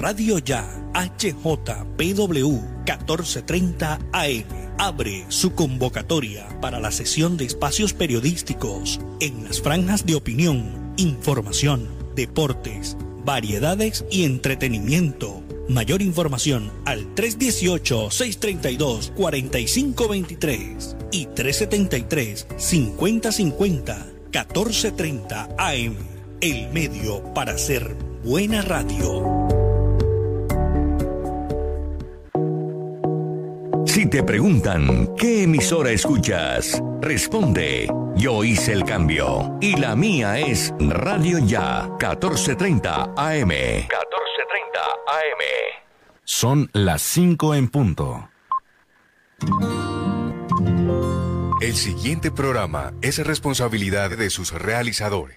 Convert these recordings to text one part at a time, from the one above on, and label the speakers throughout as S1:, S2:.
S1: Radio Ya HJPW 1430 AM abre su convocatoria para la sesión de espacios periodísticos en las franjas de opinión, información, deportes, variedades y entretenimiento. Mayor información al 318-632-4523 y 373-5050 1430 AM. El medio para hacer buena radio.
S2: Si te preguntan qué emisora escuchas, responde, yo hice el cambio y la mía es Radio Ya 1430 AM. 1430 AM.
S3: Son las 5 en punto.
S4: El siguiente programa es responsabilidad de sus realizadores.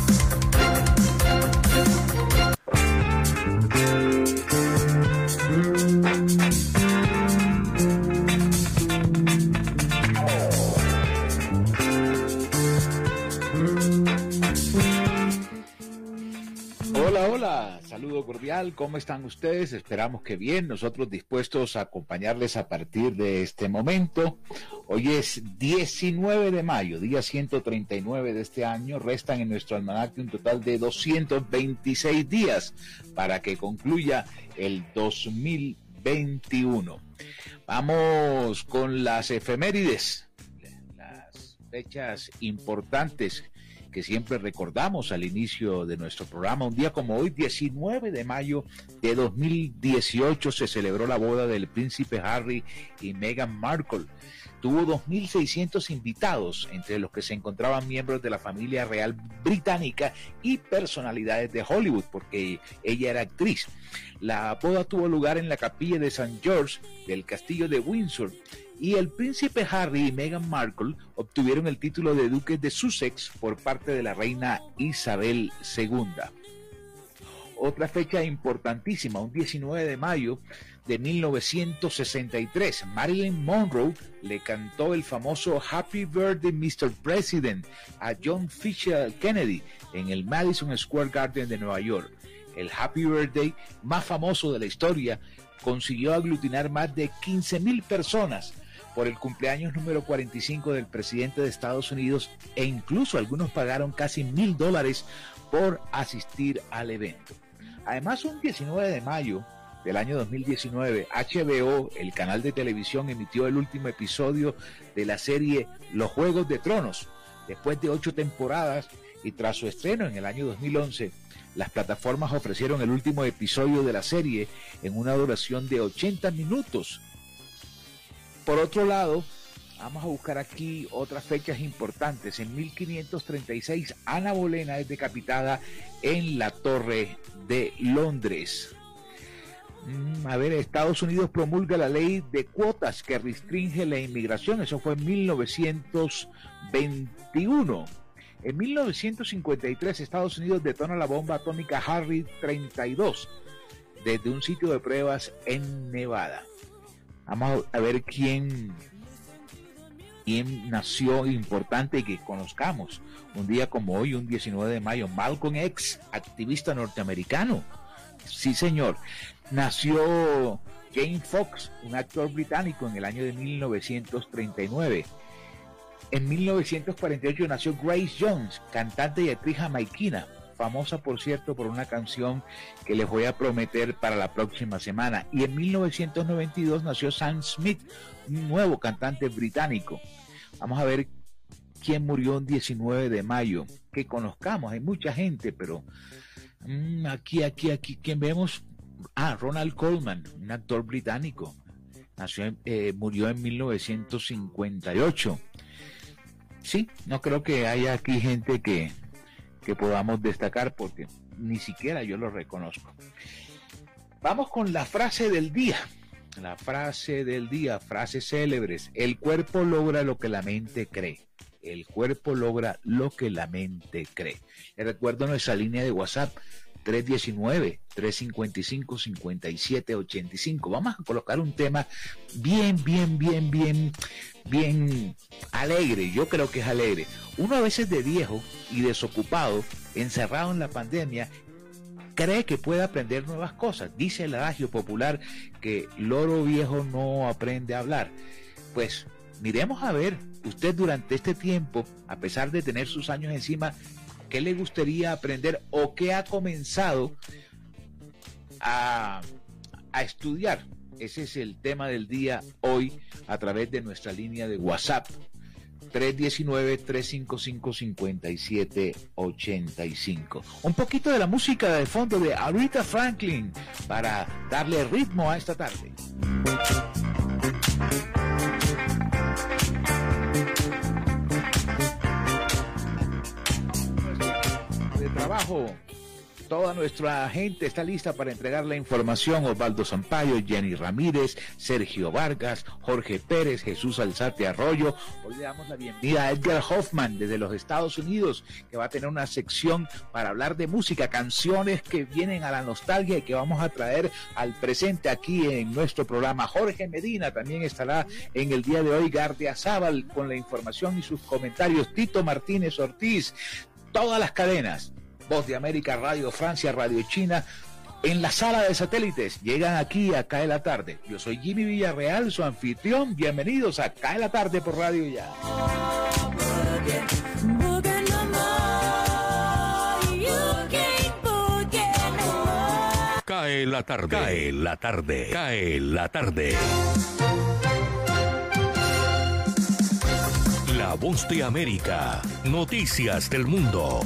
S5: ¿Cómo están ustedes? Esperamos que bien, nosotros dispuestos a acompañarles a partir de este momento. Hoy es 19 de mayo, día 139 de este año, restan en nuestro almanaque un total de 226 días para que concluya el 2021. Vamos con las efemérides, las fechas importantes que siempre recordamos al inicio de nuestro programa. Un día como hoy, 19 de mayo de 2018, se celebró la boda del príncipe Harry y Meghan Markle. Tuvo 2.600 invitados, entre los que se encontraban miembros de la familia real británica y personalidades de Hollywood, porque ella era actriz. La boda tuvo lugar en la capilla de St. George del castillo de Windsor y el príncipe Harry y Meghan Markle obtuvieron el título de duques de Sussex por parte de la reina Isabel II. Otra fecha importantísima, un 19 de mayo de 1963, Marilyn Monroe le cantó el famoso Happy Birthday Mr. President a John Fisher Kennedy en el Madison Square Garden de Nueva York. El Happy Birthday más famoso de la historia consiguió aglutinar más de 15 mil personas por el cumpleaños número 45 del presidente de Estados Unidos e incluso algunos pagaron casi mil dólares por asistir al evento. Además, un 19 de mayo del año 2019, HBO, el canal de televisión, emitió el último episodio de la serie Los Juegos de Tronos. Después de ocho temporadas y tras su estreno en el año 2011, las plataformas ofrecieron el último episodio de la serie en una duración de 80 minutos por otro lado, vamos a buscar aquí otras fechas importantes. En 1536, Ana Bolena es decapitada en la Torre de Londres. Mm, a ver, Estados Unidos promulga la ley de cuotas que restringe la inmigración. Eso fue en 1921. En 1953, Estados Unidos detona la bomba atómica Harry 32 desde un sitio de pruebas en Nevada. Vamos a ver quién, quién nació importante y que conozcamos. Un día como hoy, un 19 de mayo, Malcolm X, activista norteamericano. Sí, señor. Nació Jane Fox, un actor británico en el año de 1939. En 1948 nació Grace Jones, cantante y actriz jamaiquina, famosa por cierto por una canción que les voy a prometer para la próxima semana. Y en 1992 nació Sam Smith, un nuevo cantante británico. Vamos a ver quién murió el 19 de mayo, que conozcamos, hay mucha gente, pero mm, aquí, aquí, aquí, ¿quién vemos? Ah, Ronald Coleman, un actor británico. Nació, eh, murió en 1958. Sí, no creo que haya aquí gente que, que podamos destacar porque ni siquiera yo lo reconozco. Vamos con la frase del día. La frase del día, frases célebres. El cuerpo logra lo que la mente cree. El cuerpo logra lo que la mente cree. Recuerdo nuestra línea de WhatsApp 319-355-5785. Vamos a colocar un tema bien, bien, bien, bien, bien alegre. Yo creo que es alegre. Uno a veces de viejo y desocupado, encerrado en la pandemia, cree que puede aprender nuevas cosas. Dice el adagio popular que loro viejo no aprende a hablar. Pues miremos a ver, usted durante este tiempo, a pesar de tener sus años encima, qué le gustaría aprender o qué ha comenzado a, estudiar. Ese es el tema del día hoy a través de nuestra línea de WhatsApp 319-355-5785. Un poquito de la música de fondo de Aretha Franklin para darle ritmo a esta tarde. Trabajo. Toda nuestra gente está lista para entregar la información. Osvaldo Sampaio, Jenny Ramírez, Sergio Vargas, Jorge Pérez, Jesús Alzate Arroyo. Hoy le damos la bienvenida a Edgar Hoffman desde los Estados Unidos, que va a tener una sección para hablar de música, canciones que vienen a la nostalgia y que vamos a traer al presente aquí en nuestro programa. Jorge Medina también estará en el día de hoy, Gardia Zaval, con la información y sus comentarios. Tito Martínez Ortiz, todas las cadenas Voz de América, Radio Francia, Radio China, en la sala de satélites. Llegan aquí a Cae la Tarde. Yo soy Jimmy Villarreal, su anfitrión. Bienvenidos a Cae la Tarde por Radio Ya.
S2: Cae la tarde. Cae la tarde. Cae la tarde. La voz de América. Noticias del mundo.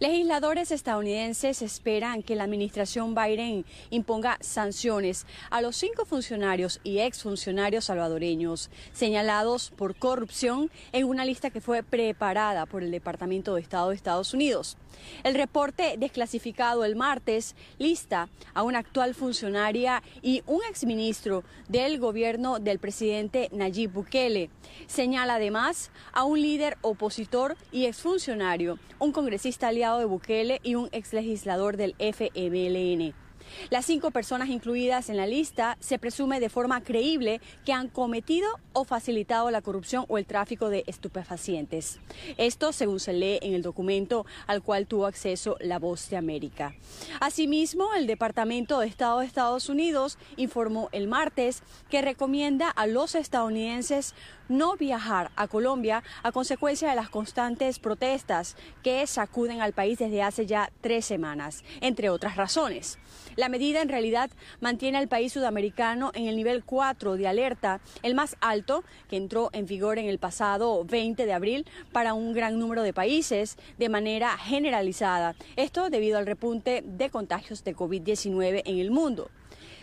S6: Legisladores estadounidenses esperan que la administración Biden imponga sanciones a los cinco funcionarios y exfuncionarios salvadoreños señalados por corrupción en una lista que fue preparada por el Departamento de Estado de Estados Unidos. El reporte desclasificado el martes lista a una actual funcionaria y un exministro del gobierno del presidente Nayib Bukele. Señala además a un líder opositor y exfuncionario, un congresista aliado de Bukele y un exlegislador del FMLN. Las cinco personas incluidas en la lista se presume de forma creíble que han cometido o facilitado la corrupción o el tráfico de estupefacientes. Esto según se lee en el documento al cual tuvo acceso la Voz de América. Asimismo, el Departamento de Estado de Estados Unidos informó el martes que recomienda a los estadounidenses no viajar a Colombia a consecuencia de las constantes protestas que sacuden al país desde hace ya tres semanas, entre otras razones. La medida en realidad mantiene al país sudamericano en el nivel 4 de alerta, el más alto que entró en vigor en el pasado 20 de abril para un gran número de países de manera generalizada. Esto debido al repunte de contagios de COVID-19 en el mundo.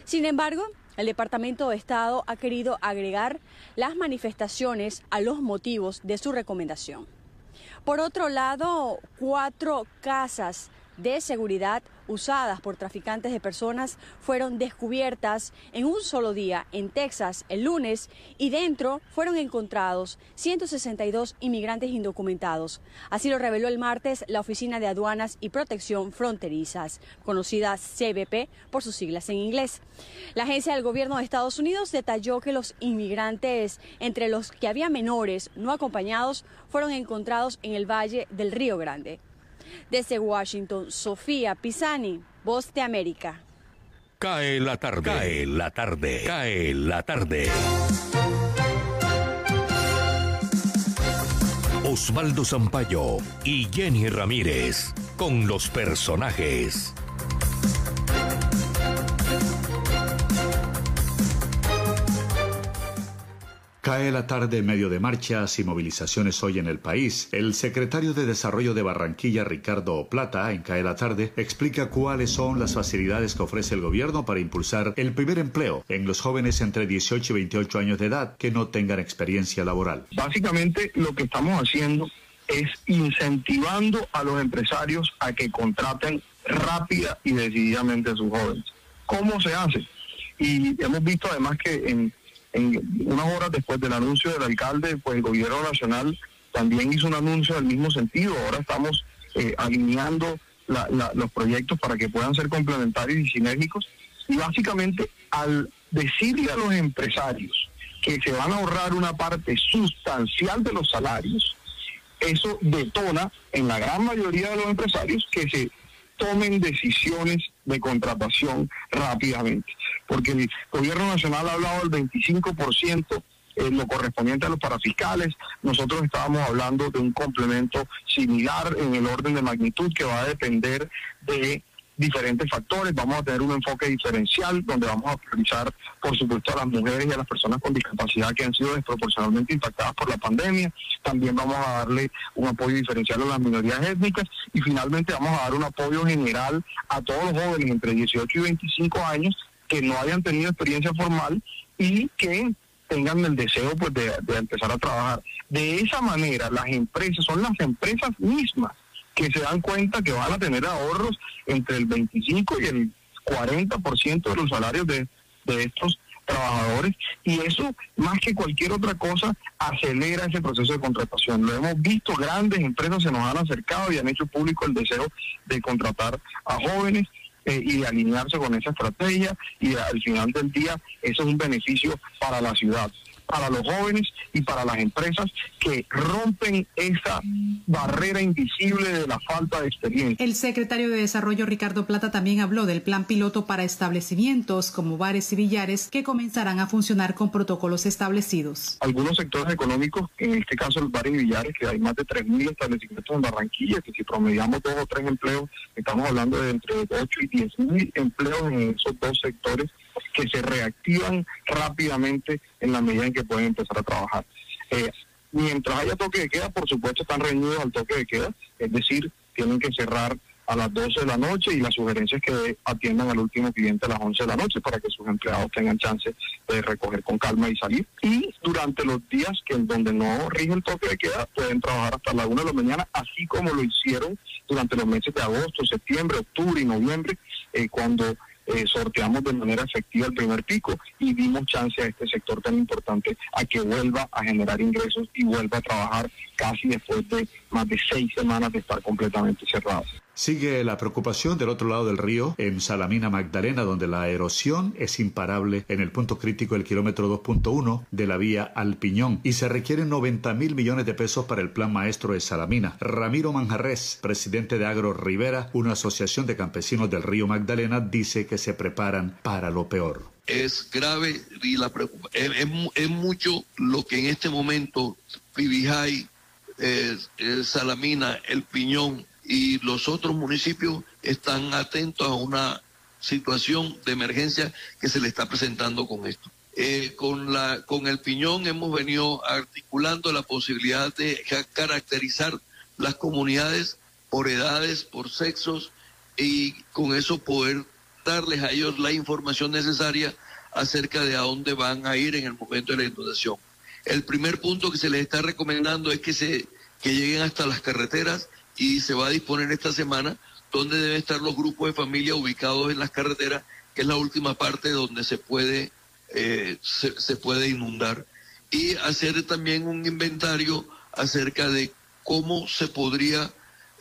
S6: Sin embargo, el Departamento de Estado ha querido agregar las manifestaciones a los motivos de su recomendación. Por otro lado, cuatro casas de seguridad usadas por traficantes de personas fueron descubiertas en un solo día en Texas el lunes y dentro fueron encontrados 162 inmigrantes indocumentados. Así lo reveló el martes la Oficina de Aduanas y Protección Fronterizas, conocida CBP por sus siglas en inglés. La agencia del gobierno de Estados Unidos detalló que los inmigrantes, entre los que había menores no acompañados, fueron encontrados en el Valle del Río Grande. Desde Washington, Sofía Pisani, Voz de América.
S2: Cae la tarde, cae la tarde, cae la tarde. Osvaldo Zampayo y Jenny Ramírez con los personajes.
S7: Cae la tarde medio de marchas y movilizaciones hoy en el país. El secretario de Desarrollo de Barranquilla, Ricardo Plata, en Cae la tarde, explica cuáles son las facilidades que ofrece el gobierno para impulsar el primer empleo en los jóvenes entre 18 y 28 años de edad que no tengan experiencia laboral.
S8: Básicamente lo que estamos haciendo es incentivando a los empresarios a que contraten rápida y decididamente a sus jóvenes. ¿Cómo se hace? Y hemos visto además que en en unas horas después del anuncio del alcalde, pues el gobierno nacional también hizo un anuncio del mismo sentido. Ahora estamos eh, alineando los proyectos para que puedan ser complementarios y sinérgicos. Y básicamente al decirle a los empresarios que se van a ahorrar una parte sustancial de los salarios, eso detona en la gran mayoría de los empresarios que se tomen decisiones de contratación rápidamente, porque el gobierno nacional ha hablado del 25% en lo correspondiente a los parafiscales, nosotros estábamos hablando de un complemento similar en el orden de magnitud que va a depender de diferentes factores, vamos a tener un enfoque diferencial donde vamos a priorizar, por supuesto, a las mujeres y a las personas con discapacidad que han sido desproporcionalmente impactadas por la pandemia, también vamos a darle un apoyo diferencial a las minorías étnicas y finalmente vamos a dar un apoyo general a todos los jóvenes entre 18 y 25 años que no hayan tenido experiencia formal y que tengan el deseo pues de, de empezar a trabajar. De esa manera, las empresas son las empresas mismas que se dan cuenta que van a tener ahorros entre el 25 y el 40% de los salarios de, de estos trabajadores y eso más que cualquier otra cosa acelera ese proceso de contratación. Lo hemos visto, grandes empresas se nos han acercado y han hecho público el deseo de contratar a jóvenes eh, y de alinearse con esa estrategia y al final del día eso es un beneficio para la ciudad para los jóvenes y para las empresas que rompen esa barrera invisible de la falta de experiencia.
S9: El secretario de Desarrollo Ricardo Plata también habló del plan piloto para establecimientos como bares y billares que comenzarán a funcionar con protocolos establecidos.
S8: Algunos sectores económicos, en este caso los bares y billares, que hay más de 3.000 establecimientos en Barranquilla, que si promediamos dos o tres empleos, estamos hablando de entre 8 y 10.000 empleos en esos dos sectores que se reactivan rápidamente en la medida en que pueden empezar a trabajar. Eh, mientras haya toque de queda, por supuesto están reñidos al toque de queda, es decir, tienen que cerrar a las 12 de la noche y la sugerencia es que atiendan al último cliente a las 11 de la noche para que sus empleados tengan chance de recoger con calma y salir. Y durante los días que donde no rige el toque de queda pueden trabajar hasta la 1 de la mañana, así como lo hicieron durante los meses de agosto, septiembre, octubre y noviembre, eh, cuando eh, sorteamos de manera efectiva el primer pico y dimos chance a este sector tan importante a que vuelva a generar ingresos y vuelva a trabajar casi después de más de seis semanas de estar completamente cerrados.
S7: Sigue la preocupación del otro lado del río, en Salamina Magdalena, donde la erosión es imparable en el punto crítico del kilómetro 2.1 de la vía al Piñón y se requieren 90 mil millones de pesos para el plan maestro de Salamina. Ramiro Manjarres, presidente de Agro Rivera, una asociación de campesinos del río Magdalena, dice que se preparan para lo peor.
S10: Es grave y la es, mucho lo que en este momento Pibijay, eh, Salamina, El Piñón, y los otros municipios están atentos a una situación de emergencia que se le está presentando con esto. Eh, con, la, con el piñón hemos venido articulando la posibilidad de caracterizar las comunidades por edades, por sexos y con eso poder darles a ellos la información necesaria acerca de a dónde van a ir en el momento de la inundación. El primer punto que se les está recomendando es que, se, que lleguen hasta las carreteras y se va a disponer esta semana donde deben estar los grupos de familia ubicados en las carreteras, que es la última parte donde se puede, eh, se, puede inundar. Y hacer también un inventario acerca de cómo se podría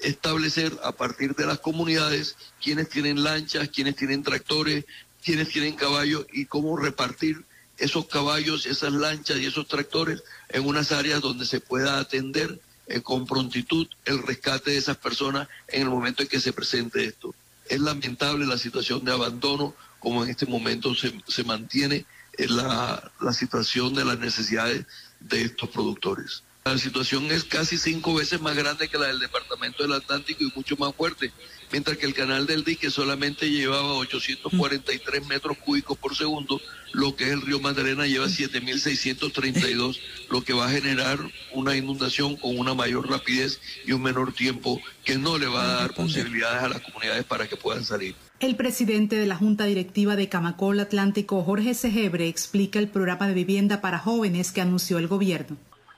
S10: establecer a partir de las comunidades quienes tienen lanchas, quienes tienen tractores, quienes tienen caballos y cómo repartir esos caballos, esas lanchas y esos tractores en unas áreas donde se pueda atender eh, con prontitud el rescate de esas personas en el momento en que se presente esto. Es lamentable la situación de abandono como en este momento se, se mantiene la, la situación de las necesidades de estos productores. La situación es casi cinco veces más grande que la del Departamento del Atlántico y mucho más fuerte, mientras que el canal del dique solamente llevaba 843 metros cúbicos por segundo, lo que es el río Magdalena lleva 7.632, lo que va a generar una inundación con una mayor rapidez y un menor tiempo que no le va a dar posibilidades a las comunidades para que puedan salir.
S9: El presidente de la Junta Directiva de Camacol Atlántico, Jorge Segebre, explica el programa de vivienda para jóvenes que anunció el gobierno.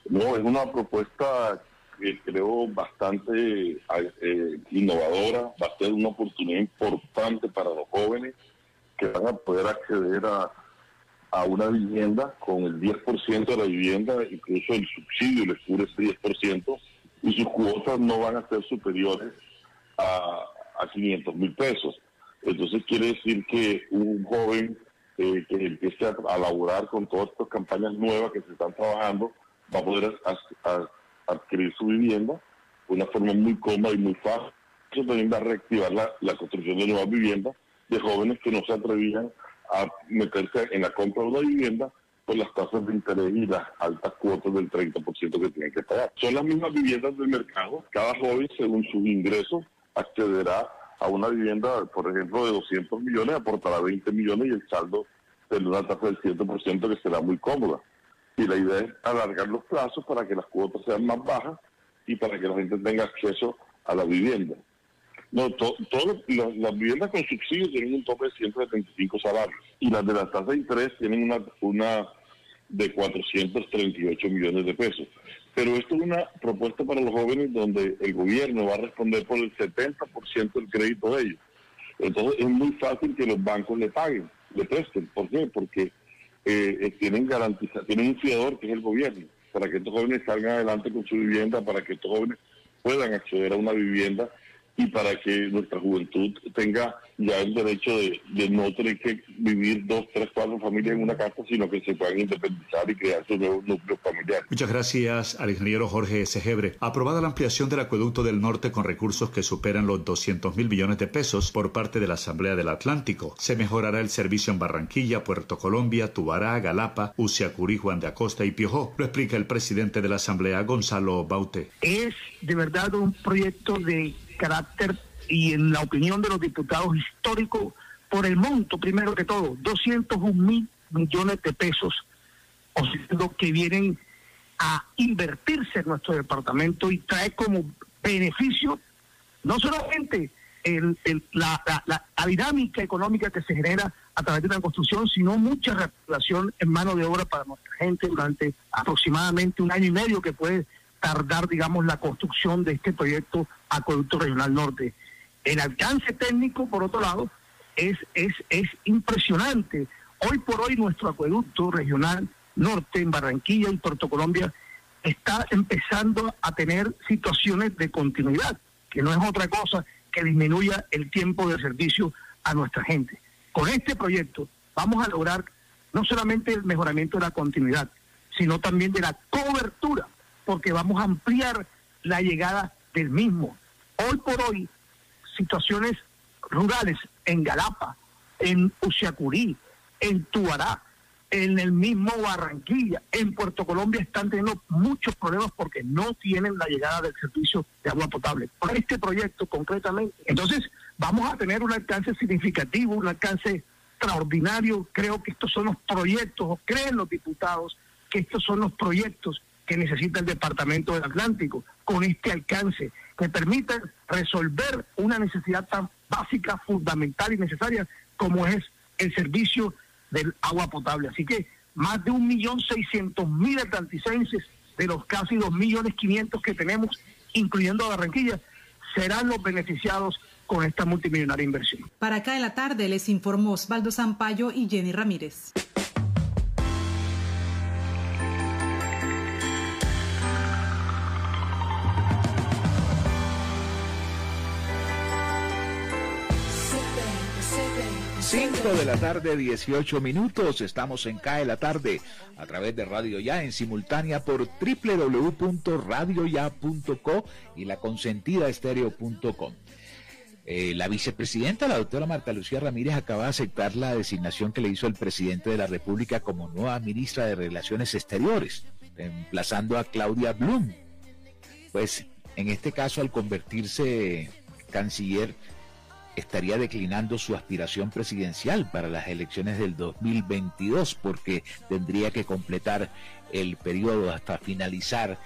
S11: No, es una propuesta que creo bastante eh, innovadora, va a ser una oportunidad importante para los jóvenes que van a poder acceder a, a una vivienda con el 10% de la vivienda, incluso el subsidio les cubre ese 10%, y sus cuotas no van a ser superiores a, a 500 mil pesos. Entonces quiere decir que un joven eh, que empiece a, laborar con todas estas campañas nuevas que se están trabajando va a poder adquirir su vivienda de una forma muy cómoda y muy fácil. Eso también va a reactivar la, la construcción de nuevas viviendas de jóvenes que no se atrevían a meterse en la compra de una vivienda por las tasas de interés y las altas cuotas del 30% que tienen que pagar. Son las mismas viviendas del mercado. Cada joven, según sus ingresos, accederá a una vivienda, por ejemplo, de 200 millones, aportará 20 millones y el saldo tendrá una tasa del 100% que será muy cómoda. Y la idea es alargar los plazos para que las cuotas sean más bajas y para que la gente tenga acceso a la vivienda. No, todas las viviendas con subsidio tienen un tope de 175 salarios y las de la tasa de interés tienen una, una de 438 millones de pesos. Pero esto es una propuesta para los jóvenes donde el gobierno va a responder por el 70% del crédito de ellos. Entonces es muy fácil que los bancos le paguen, le presten. ¿Por qué? Porque eh, eh, tienen garantiza, tienen un fiador que es el gobierno, para que estos jóvenes salgan adelante con su vivienda, para que estos jóvenes puedan acceder a una vivienda y para que nuestra juventud tenga ya el derecho de, no tener que vivir dos, tres, cuatro familias en una casa, sino que se puedan independizar y crear sus nuevos núcleos familiares.
S7: Muchas gracias al ingeniero Jorge Segebre. Aprobada la ampliación del acueducto del norte con recursos que superan los 200 mil millones de pesos por parte de la Asamblea del Atlántico. Se mejorará el servicio en Barranquilla, Puerto Colombia, Tubará, Galapa, Uciacurí, Juan de Acosta y Piojó. Lo explica el presidente de la Asamblea, Gonzalo Baute.
S12: Es de verdad un proyecto de carácter y en la opinión de los diputados histórico por el monto, primero que todo, 201 mil millones de pesos, o sea, que vienen a invertirse en nuestro departamento y trae como beneficio no solamente el, la, la, dinámica económica que se genera a través de la construcción, sino mucha reactivación en mano de obra para nuestra gente durante aproximadamente un año y medio que puede tardar, digamos, la construcción de este proyecto Acueducto Regional Norte. El alcance técnico, por otro lado, es, es, es impresionante. Hoy por hoy nuestro acueducto regional norte en Barranquilla y Puerto Colombia está empezando a tener situaciones de continuidad, que no es otra cosa que disminuya el tiempo de servicio a nuestra gente. Con este proyecto vamos a lograr no solamente el mejoramiento de la continuidad, sino también de la cobertura porque vamos a ampliar la llegada del mismo. Hoy por hoy, situaciones rurales en Galapa, en Uciacurí, en Tuará, en el mismo Barranquilla, en Puerto Colombia están teniendo muchos problemas porque no tienen la llegada del servicio de agua potable. Por este proyecto concretamente. Entonces, vamos a tener un alcance significativo, un alcance extraordinario. Creo que estos son los proyectos, creen los diputados que estos son los proyectos que necesita el Departamento del Atlántico, con este alcance, que permita resolver una necesidad tan básica, fundamental y necesaria como es el servicio del agua potable. Así que más de un millón seiscientos mil atlanticenses de los casi dos millones quinientos que tenemos, incluyendo a Barranquilla, serán los beneficiados con esta multimillonaria inversión.
S9: Para acá en la tarde les informó Osvaldo Zampayo y Jenny Ramírez.
S5: 5 de la tarde, 18 minutos. Estamos en CAE la tarde a través de Radio Ya en simultánea por www.radioya.co y la consentida estéreo.com. Eh, la vicepresidenta, la doctora Marta Lucía Ramírez, acaba de aceptar la designación que le hizo el presidente de la República como nueva ministra de Relaciones Exteriores, reemplazando a Claudia Blum. Pues en este caso, al convertirse canciller, estaría declinando su aspiración presidencial para las elecciones del 2022 porque tendría que completar el periodo hasta finalizar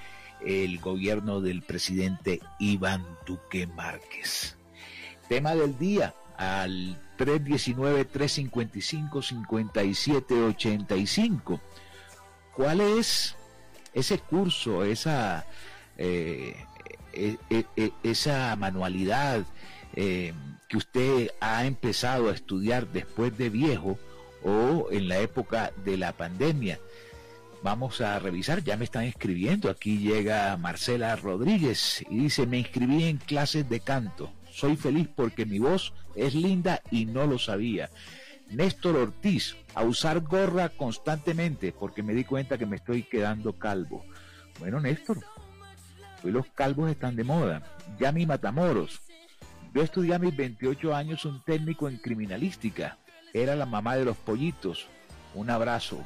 S5: el gobierno del presidente Iván Duque Márquez. Tema del día al 319-355-5785. ¿Cuál es ese curso, esa, eh, e, e, e, esa manualidad eh, que usted ha empezado a estudiar después de viejo o en la época de la pandemia? Vamos a revisar, ya me están escribiendo. Aquí llega Marcela Rodríguez y dice, me inscribí en clases de canto soy feliz porque mi voz es linda y no lo sabía. Néstor Ortiz, a usar gorra constantemente porque me di cuenta que me estoy quedando calvo. Bueno, Néstor, hoy los calvos están de moda. Yami Matamoros, yo estudié a mis 28 años un técnico en criminalística. Era la mamá de los pollitos. Un abrazo.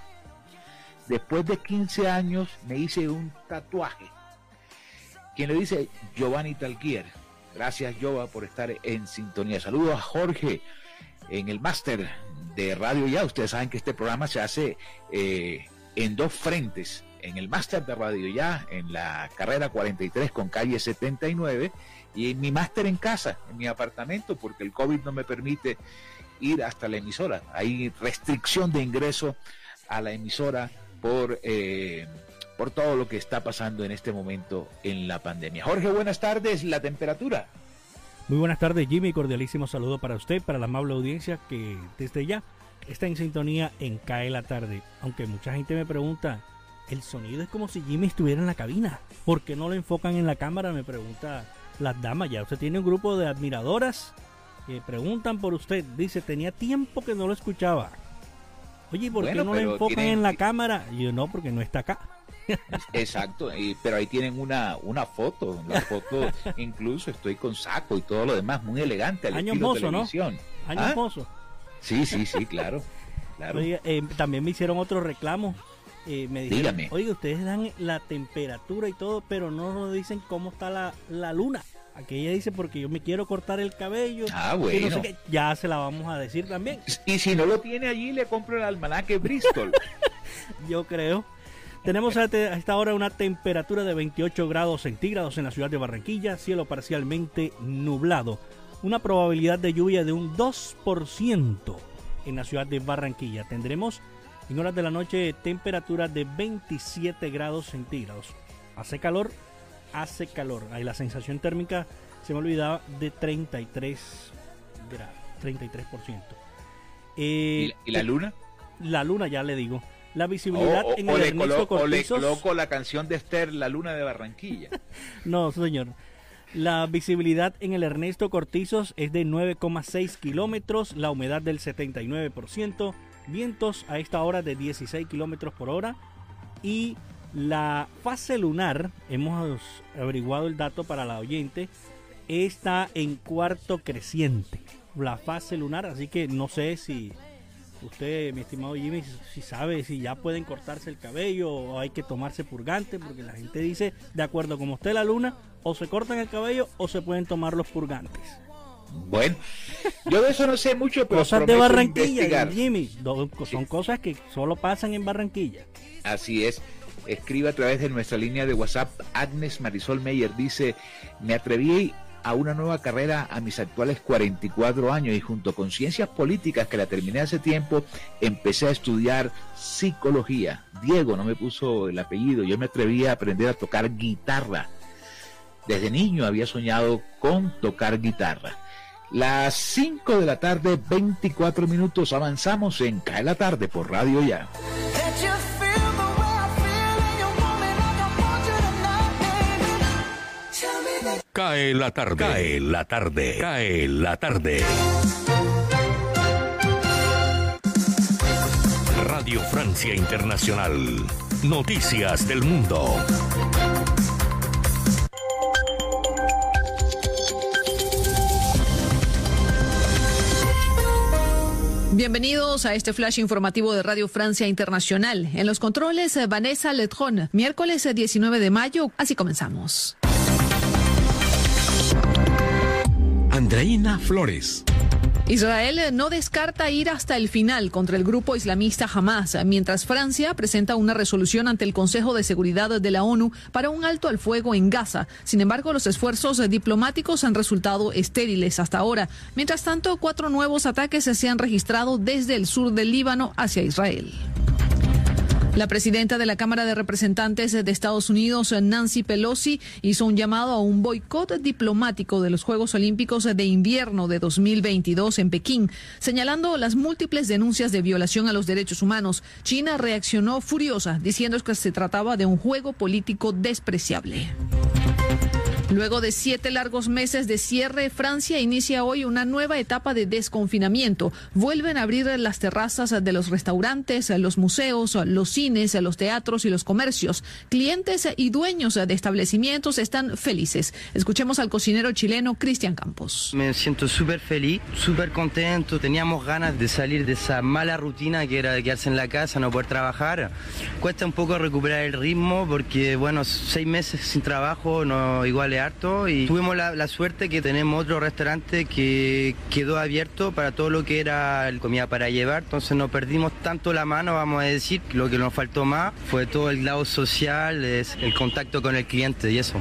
S5: Después de 15 años me hice un tatuaje. Quien le dice Giovanni Talquier Gracias, Jova, por estar en sintonía. Saludos a Jorge en el máster de Radio Ya. Ustedes saben que este programa se hace eh, en dos frentes. En el máster de Radio Ya, en la carrera 43 con calle 79, y en mi máster en casa, en mi apartamento, porque el COVID no me permite ir hasta la emisora. Hay restricción de ingreso a la emisora por eh, por todo lo que está pasando en este momento en la pandemia. Jorge, buenas tardes. La temperatura.
S13: Muy buenas tardes, Jimmy. Cordialísimo saludo para usted, para la amable audiencia que desde ya está en sintonía en CAE la tarde. Aunque mucha gente me pregunta, el sonido es como si Jimmy estuviera en la cabina. ¿Por qué no lo enfocan en la cámara? Me pregunta las damas. Ya usted tiene un grupo de admiradoras que preguntan por usted. Dice, tenía tiempo que no lo escuchaba. Oye, ¿por qué no lo enfocan en la cámara? Y yo no, porque no está acá.
S5: Exacto, pero ahí tienen una, una foto, la foto incluso estoy con saco y todo lo demás, muy elegante
S13: al Año estilo televisión. ¿no? Año ¿Ah?
S5: Sí, sí, sí, claro. claro.
S13: Eh, también me hicieron otro reclamo. Eh, me dijeron, Dígame. oye, ustedes dan la temperatura y todo, pero no nos dicen cómo está la, la luna. Aquella dice porque yo me quiero cortar el cabello.
S5: Ah, bueno.
S13: ya se la vamos a decir también.
S5: Y si no lo tiene allí, le compro el almanaque Bristol.
S13: yo creo. Tenemos a esta hora una temperatura de 28 grados centígrados en la ciudad de Barranquilla, cielo parcialmente nublado. Una probabilidad de lluvia de un 2% en la ciudad de Barranquilla. Tendremos en horas de la noche temperatura de 27 grados centígrados. Hace calor, hace calor. Ahí la sensación térmica se me olvidaba de 33 grados, 33%.
S5: ¿Y, ¿Y la luna?
S13: La luna ya le digo la visibilidad en el Ernesto Cortizos.
S5: O le coloco la canción de Esther, La Luna de Barranquilla.
S13: no, señor. La visibilidad en el Ernesto Cortizos es de 9,6 kilómetros, la humedad del 79%, vientos a esta hora de 16 kilómetros por hora y la fase lunar, hemos averiguado el dato para la oyente, está en cuarto creciente. La fase lunar, así que no sé si usted, mi estimado Jimmy, si sabe si ya pueden cortarse el cabello o hay que tomarse purgante, porque la gente dice, de acuerdo como esté la luna, o se cortan el cabello o se pueden tomar los purgantes.
S5: Bueno, yo de eso no sé mucho, pero
S13: cosas de Barranquilla, Jimmy, son cosas que solo pasan en Barranquilla.
S5: Así es. Escribe a través de nuestra línea de WhatsApp. Agnes Marisol Meyer dice: Me atreví a una nueva carrera a mis actuales 44 años y junto con ciencias políticas que la terminé hace tiempo, empecé a estudiar psicología. Diego no me puso el apellido, yo me atreví a aprender a tocar guitarra. Desde niño había soñado con tocar guitarra. Las 5 de la tarde, 24 minutos, avanzamos en Cae la tarde por Radio Ya.
S2: Cae la tarde. Cae la tarde. Cae la tarde. Radio Francia Internacional. Noticias del Mundo.
S14: Bienvenidos a este flash informativo de Radio Francia Internacional. En los controles, eh, Vanessa Letron, miércoles 19 eh, de mayo. Así comenzamos.
S3: Andreina Flores.
S14: Israel no descarta ir hasta el final contra el grupo islamista Hamas, mientras Francia presenta una resolución ante el Consejo de Seguridad de la ONU para un alto al fuego en Gaza. Sin embargo, los esfuerzos diplomáticos han resultado estériles hasta ahora. Mientras tanto, cuatro nuevos ataques se han registrado desde el sur del Líbano hacia Israel. La presidenta de la Cámara de Representantes de Estados Unidos, Nancy Pelosi, hizo un llamado a un boicot diplomático de los Juegos Olímpicos de Invierno de 2022 en Pekín, señalando las múltiples denuncias de violación a los derechos humanos. China reaccionó furiosa, diciendo que se trataba de un juego político despreciable. Luego de siete largos meses de cierre, Francia inicia hoy una nueva etapa de desconfinamiento. Vuelven a abrir las terrazas de los restaurantes, los museos, los cines, los teatros y los comercios. Clientes y dueños de establecimientos están felices. Escuchemos al cocinero chileno Cristian Campos.
S15: Me siento súper feliz, súper contento. Teníamos ganas de salir de esa mala rutina que era de quedarse en la casa, no poder trabajar. Cuesta un poco recuperar el ritmo porque, bueno, seis meses sin trabajo no igual y tuvimos la, suerte que tenemos otro restaurante que quedó abierto para todo lo que era comida para llevar, entonces no perdimos tanto la mano, vamos a decir, lo que nos faltó más fue todo el lado social, el contacto con el cliente y eso.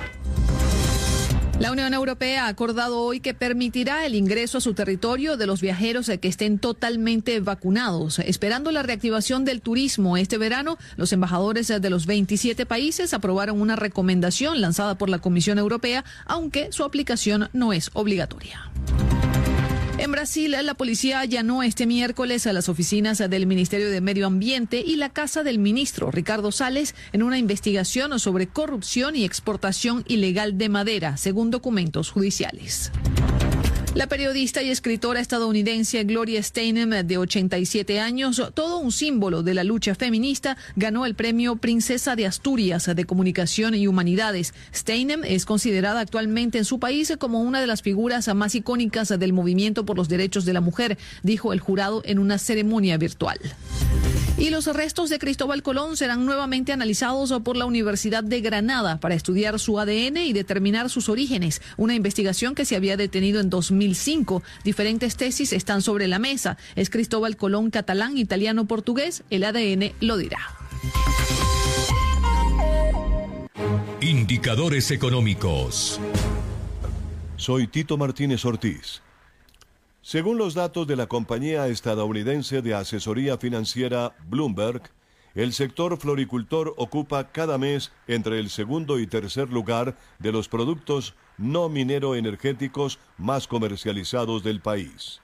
S14: La Unión Europea ha acordado hoy que permitirá el ingreso a su territorio de los viajeros que estén totalmente vacunados. Esperando la reactivación del turismo este verano, los embajadores de los 27 países aprobaron una recomendación lanzada por la Comisión Europea, aunque su aplicación no es obligatoria. En Brasil, la policía allanó este miércoles a las oficinas del Ministerio de Medio Ambiente y la casa del ministro Ricardo Sales en una investigación sobre corrupción y exportación ilegal de madera, según documentos judiciales. La periodista y escritora estadounidense Gloria Steinem, de 87 años, todo un símbolo de la lucha feminista, ganó el premio Princesa de Asturias de Comunicación y Humanidades. Steinem es considerada actualmente en su país como una de las figuras más icónicas del movimiento por los derechos de la mujer, dijo el jurado en una ceremonia virtual. Y los restos de Cristóbal Colón serán nuevamente analizados por la Universidad de Granada para estudiar su ADN y determinar sus orígenes, una investigación que se había detenido en 2005. Diferentes tesis están sobre la mesa. ¿Es Cristóbal Colón catalán, italiano, portugués? El ADN lo dirá.
S2: Indicadores económicos.
S16: Soy Tito Martínez Ortiz. Según los datos de la compañía estadounidense de asesoría financiera Bloomberg, el sector floricultor ocupa cada mes entre el segundo y tercer lugar de los productos no minero energéticos más comercializados del país.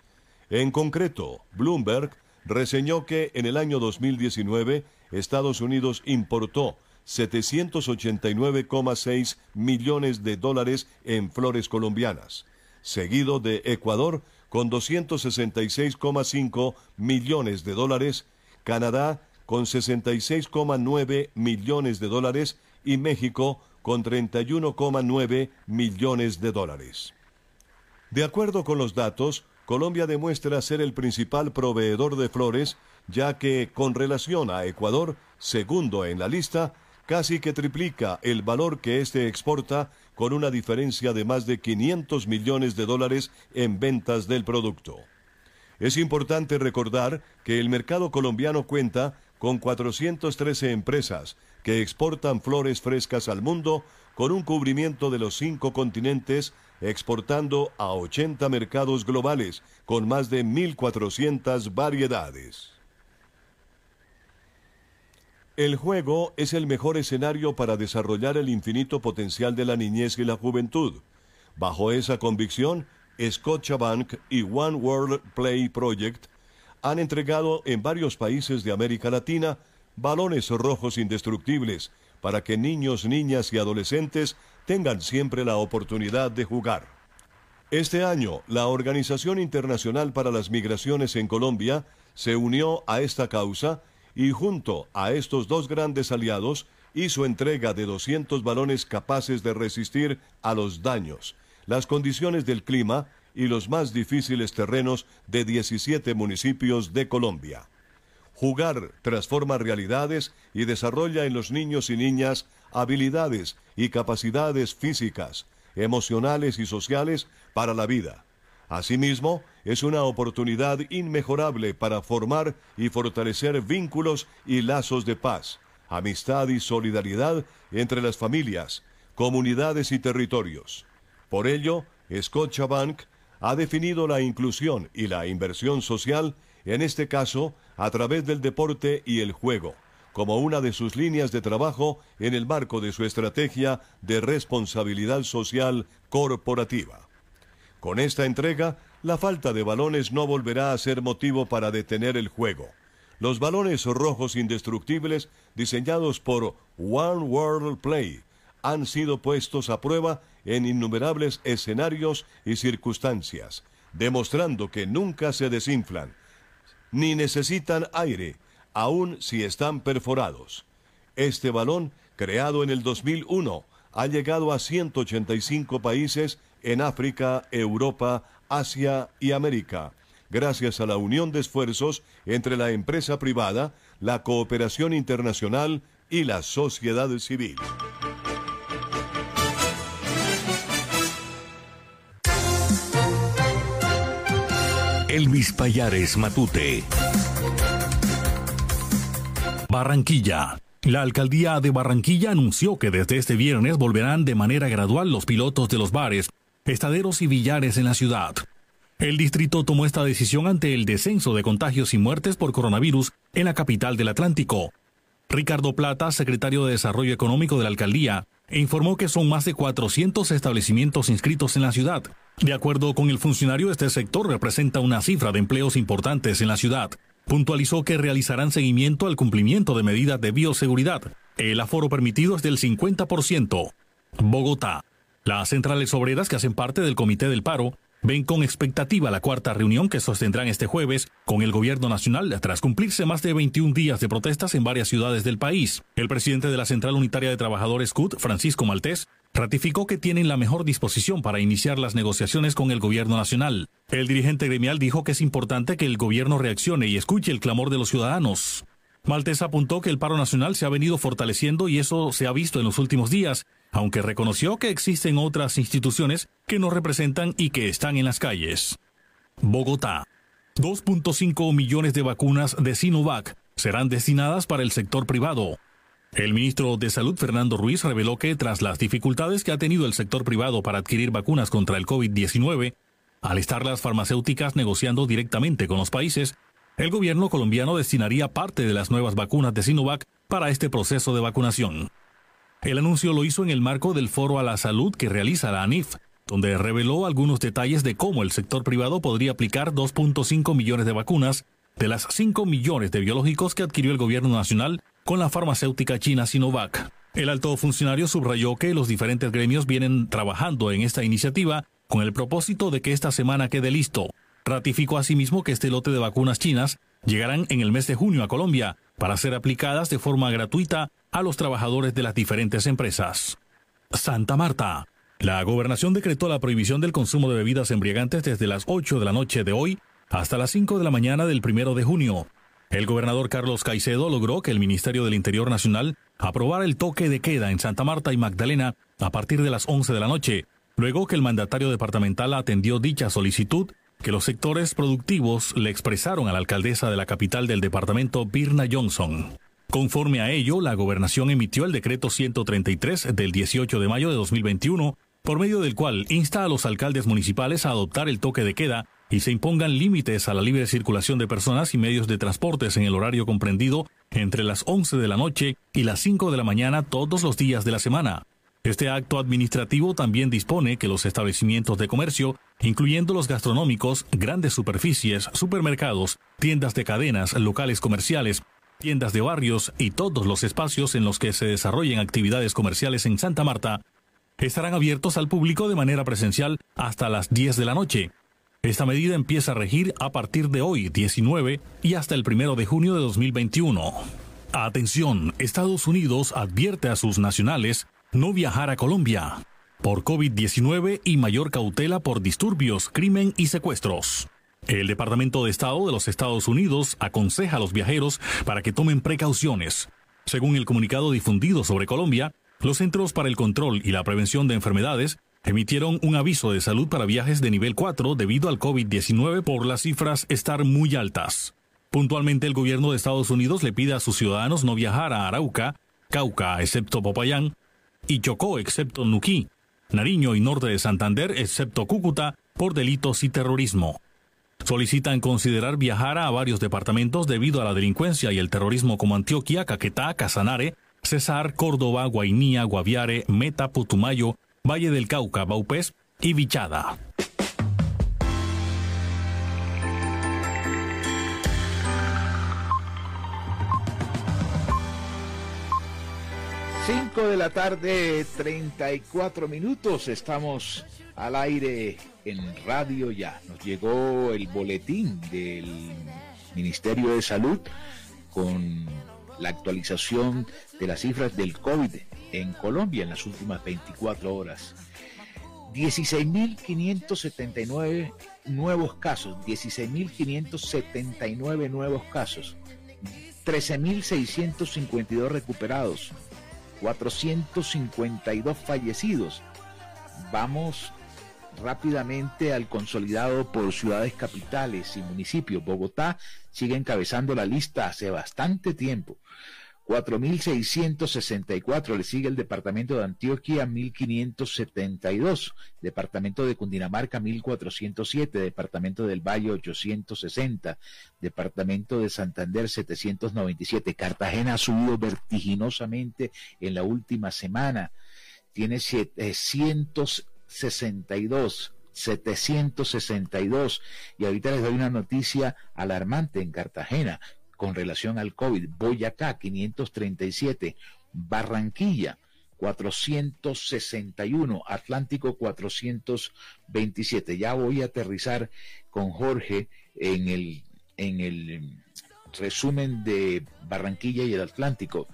S16: En concreto, Bloomberg reseñó que en el año 2019 Estados Unidos importó 789,6 millones de dólares en flores colombianas, seguido de Ecuador con 266,5 millones de dólares, Canadá con 66,9 millones de dólares y México con 31,9 millones de dólares. De acuerdo con los datos, Colombia demuestra ser el principal proveedor de flores, ya que con relación a Ecuador, segundo en la lista, casi que triplica el valor que éste exporta con una diferencia de más de 500 millones de dólares en ventas del producto. Es importante recordar que el mercado colombiano cuenta con 413 empresas que exportan flores frescas al mundo con un cubrimiento de los cinco continentes, exportando a 80 mercados globales con más de 1.400 variedades. El juego es el mejor escenario para desarrollar el infinito potencial de la niñez y la juventud. Bajo esa convicción, Scotiabank y One World Play Project han entregado en varios países de América Latina balones rojos indestructibles para que niños, niñas y adolescentes tengan siempre la oportunidad de jugar. Este año, la Organización Internacional para las Migraciones en Colombia se unió a esta causa y junto a estos dos grandes aliados hizo entrega de 200 balones capaces de resistir a los daños, las condiciones del clima y los más difíciles terrenos de 17 municipios de Colombia. Jugar transforma realidades y desarrolla en los niños y niñas habilidades y capacidades físicas, emocionales y sociales para la vida. Asimismo, es una oportunidad inmejorable para formar y fortalecer vínculos y lazos de paz, amistad y solidaridad entre las familias, comunidades y territorios. Por ello, Scotiabank ha definido la inclusión y la inversión social, en este caso, a través del deporte y el juego, como una de sus líneas de trabajo en el marco de su estrategia de responsabilidad social corporativa. Con esta entrega, la falta de balones no volverá a ser motivo para detener el juego. Los balones rojos indestructibles, diseñados por One World Play, han sido puestos a prueba en innumerables escenarios y circunstancias, demostrando que nunca se desinflan, ni necesitan aire, aun si están perforados. Este balón, creado en el 2001, ha llegado a 185 países en África, Europa, Asia y América, gracias a la unión de esfuerzos entre la empresa privada, la cooperación internacional y la sociedad civil.
S2: Elvis Payares Matute.
S17: Barranquilla. La alcaldía de Barranquilla anunció que desde este viernes volverán de manera gradual los pilotos de los bares, estaderos y billares en la ciudad. El distrito tomó esta decisión ante el descenso de contagios y muertes por coronavirus en la capital del Atlántico. Ricardo Plata, secretario de Desarrollo Económico de la alcaldía, informó que son más de 400 establecimientos inscritos en la ciudad. De acuerdo con el funcionario, este sector representa una cifra de empleos importantes en la ciudad puntualizó que realizarán seguimiento al cumplimiento de medidas de bioseguridad. El aforo permitido es del 50%. Bogotá. Las centrales obreras que hacen parte del Comité del Paro ven con expectativa la cuarta reunión que sostendrán este jueves con el gobierno nacional tras cumplirse más de 21 días de protestas en varias ciudades del país. El presidente de la Central Unitaria de Trabajadores CUT, Francisco Maltés, ratificó que tienen la mejor disposición para iniciar las negociaciones con el gobierno nacional. El dirigente gremial dijo que es importante que el gobierno reaccione y escuche el clamor de los ciudadanos. Maltés apuntó que el paro nacional se ha venido fortaleciendo y eso se ha visto en los últimos días, aunque reconoció que existen otras instituciones que nos representan y que están en las calles. Bogotá. 2.5 millones de vacunas de Sinovac serán destinadas para el sector privado. El ministro de Salud, Fernando Ruiz, reveló que tras las dificultades que ha tenido el sector privado para adquirir vacunas contra el COVID-19, al estar las farmacéuticas negociando directamente con los países, el gobierno colombiano destinaría parte de las nuevas vacunas de Sinovac para este proceso de vacunación. El anuncio lo hizo en el marco del Foro a la Salud que realiza la ANIF, donde reveló algunos detalles de cómo el sector privado podría aplicar 2.5 millones de vacunas de las 5 millones de biológicos que adquirió el gobierno nacional con la farmacéutica china Sinovac. El alto funcionario subrayó que los diferentes gremios vienen trabajando en esta iniciativa con el propósito de que esta semana quede listo. Ratificó asimismo que este lote de vacunas chinas llegarán en el mes de junio a Colombia para ser aplicadas de forma gratuita a los trabajadores de las diferentes empresas. Santa Marta. La gobernación decretó la prohibición del consumo de bebidas embriagantes desde las 8 de la noche de hoy hasta las 5 de la mañana del primero de junio. El gobernador Carlos Caicedo logró que el Ministerio del Interior Nacional aprobara el toque de queda en Santa Marta y Magdalena a partir de las 11 de la noche, luego que el mandatario departamental atendió dicha solicitud que los sectores productivos le expresaron a la alcaldesa de la capital del departamento, Birna Johnson. Conforme a ello, la gobernación emitió el decreto 133 del 18 de mayo de 2021, por medio del cual insta a los alcaldes municipales a adoptar el toque de queda y se impongan límites a la libre circulación de personas y medios de transportes en el horario comprendido entre las 11 de la noche y las 5 de la mañana todos los días de la semana. Este acto administrativo también dispone que los establecimientos de comercio, incluyendo los gastronómicos, grandes superficies, supermercados, tiendas de cadenas, locales comerciales, tiendas de barrios y todos los espacios en los que se desarrollen actividades comerciales en Santa Marta, estarán abiertos al público de manera presencial hasta las 10 de la noche Esta medida empieza a regir a partir de hoy, 19, y hasta el 1 de junio de 2021. Atención, Estados Unidos advierte a sus nacionales no viajar a Colombia por COVID-19 y mayor cautela por disturbios, crimen y secuestros. El Departamento de Estado de los Estados Unidos aconseja a los viajeros para que tomen precauciones. Según el comunicado difundido sobre Colombia, los Centros para el Control y la Prevención de Enfermedades emitieron un aviso de salud para viajes de nivel 4 debido al COVID-19 por las cifras estar muy altas. Puntualmente el gobierno de Estados Unidos le pide a sus ciudadanos no viajar a Arauca, Cauca, excepto Popayán, y Chocó, excepto Nuquí, Nariño y norte de Santander, excepto Cúcuta, por delitos y terrorismo. Solicitan considerar viajar a varios departamentos debido a la delincuencia y el terrorismo como Antioquia, Caquetá, Casanare, Cesar, Córdoba, Guainía, Guaviare, Meta, Putumayo, Valle del Cauca, Baupés y Vichada.
S5: 5 de la tarde, 34 minutos. Estamos al aire en Radio Ya. Nos llegó el boletín del Ministerio de Salud con la actualización de las cifras del COVID en Colombia en las últimas 24 horas. 16.579 nuevos casos, 16.579 nuevos casos, 13.652 recuperados, 452 fallecidos. Vamos rápidamente al consolidado por ciudades capitales y municipios. Bogotá sigue encabezando la lista hace bastante tiempo. 4.664, le sigue el departamento de Antioquia 1.572, departamento de Cundinamarca 1.407, departamento del Valle 860, departamento de Santander 797, Cartagena ha subido vertiginosamente en la última semana, tiene 762. 762 y ahorita les doy una noticia alarmante en Cartagena con relación al COVID. Boyacá, 537. Barranquilla, 461. Atlántico, 427. Ya voy a aterrizar con Jorge en el, en el resumen de Barranquilla y el Atlántico.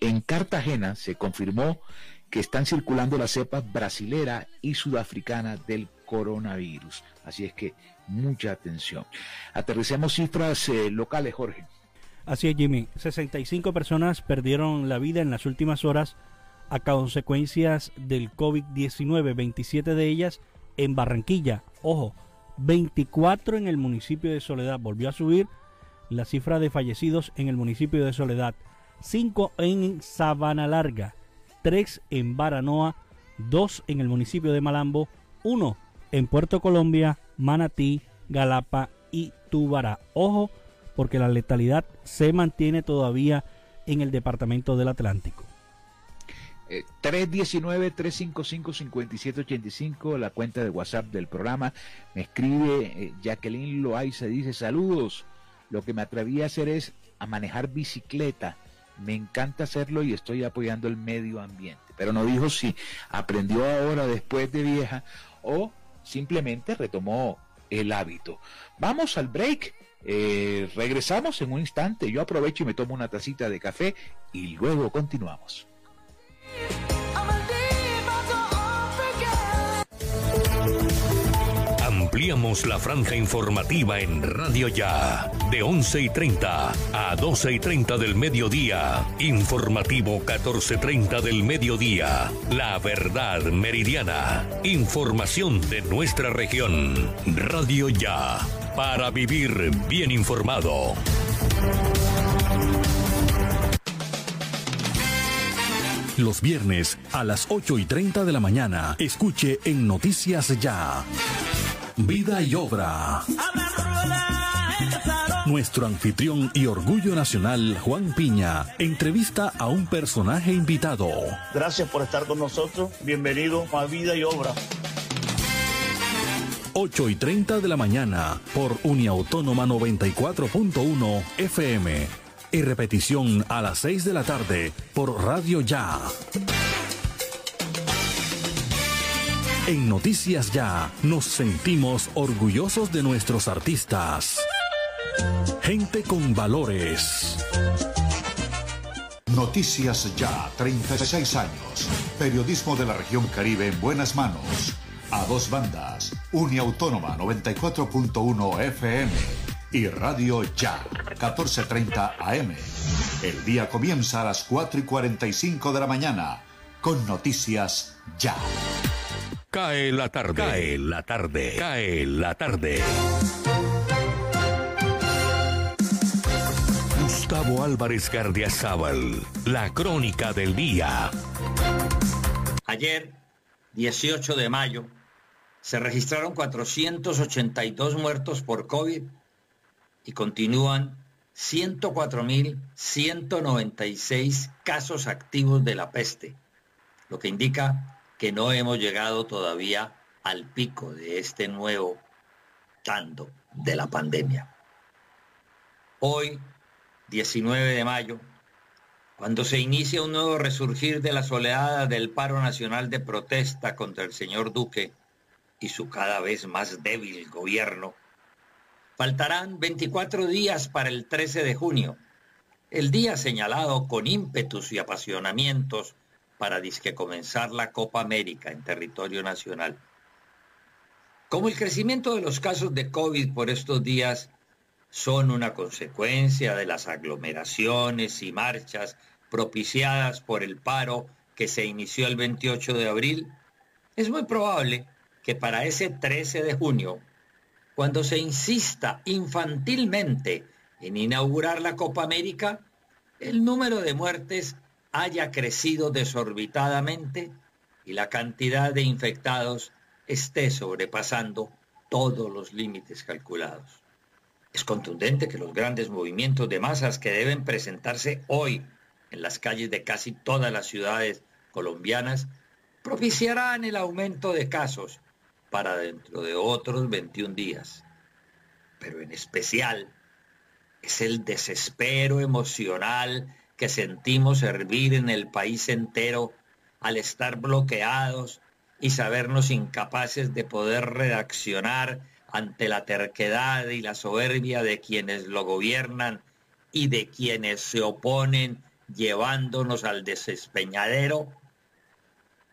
S5: En Cartagena se confirmó que están circulando las cepas brasilera y sudafricana del coronavirus. Así es que mucha atención. Aterricemos cifras eh, locales, Jorge.
S13: Así es, Jimmy. 65 personas perdieron la vida en las últimas horas a consecuencias del COVID-19, 27 de ellas en Barranquilla. Ojo, 24 en el municipio de Soledad. Volvió a subir la cifra de fallecidos en el municipio de Soledad. 5 en Sabana Larga, 3 en Baranoa, 2 en el municipio de Malambo, 1 en Puerto Colombia, Manatí, Galapa y Tubará. Ojo, porque la letalidad se mantiene todavía en el departamento del Atlántico.
S5: 319-355-5785, eh, la cuenta de WhatsApp del programa. Me escribe eh, Jacqueline Loaiza, dice saludos. Lo que me atreví a hacer es a manejar bicicleta. Me encanta hacerlo y estoy apoyando el medio ambiente. Pero no dijo si aprendió ahora después de vieja o simplemente retomó el hábito. Vamos al break eh, regresamos en un instante. Yo aprovecho y me tomo una tacita de café y luego continuamos.
S2: Ampliamos la franja informativa en Radio Ya, de 11 y 30 a 12 y 30 del mediodía. Informativo 1430 del mediodía. La verdad meridiana. Información de nuestra región. Radio Ya para vivir bien informado. Los viernes a las 8 y 30 de la mañana, escuche en Noticias Ya. Vida y obra. Nuestro anfitrión y orgullo nacional, Juan Piña, entrevista a un personaje invitado.
S18: Gracias por estar con nosotros. Bienvenido a Vida y Obra.
S2: 8 y 30 de la mañana por Uniautónoma 94.1 FM y repetición a las 6 de la tarde por Radio Ya.
S17: En Noticias Ya nos sentimos orgullosos de nuestros artistas. Gente con valores.
S7: Noticias Ya, 36 años. Periodismo de la región Caribe en buenas manos. A dos bandas. Uniautónoma 94.1 FM y Radio Ya, 14.30 AM. El día comienza a las 4 y 45 de la mañana con Noticias Ya.
S2: Cae la tarde. Cae la tarde. Cae la tarde. Gustavo Álvarez Gardiazabal, la crónica del día.
S19: Ayer, 18 de mayo, se registraron 482 muertos por COVID y continúan 104.196 casos activos de la peste, lo que indica que no hemos llegado todavía al pico de este nuevo tanto de la pandemia. Hoy, 19 de mayo, cuando se inicia un nuevo resurgir de las oleadas del paro nacional de protesta contra el señor Duque y su cada vez más débil gobierno, faltarán 24 días para el 13 de junio, el día señalado con ímpetus y apasionamientos para disque comenzar la Copa América en territorio nacional. Como el crecimiento de los casos de COVID por estos días son una consecuencia de las aglomeraciones y marchas propiciadas por el paro que se inició el 28 de abril, es muy probable que para ese 13 de junio, cuando se insista infantilmente en inaugurar la Copa América, el número de muertes haya crecido desorbitadamente y la cantidad de infectados esté sobrepasando todos los límites calculados. Es contundente que los grandes movimientos de masas que deben presentarse hoy en las calles de casi todas las ciudades colombianas propiciarán el aumento de casos para dentro de otros 21 días. Pero en especial es el desespero emocional que sentimos hervir en el país entero al estar bloqueados y sabernos incapaces de poder redaccionar ante la terquedad y la soberbia de quienes lo gobiernan y de quienes se oponen llevándonos al desespeñadero,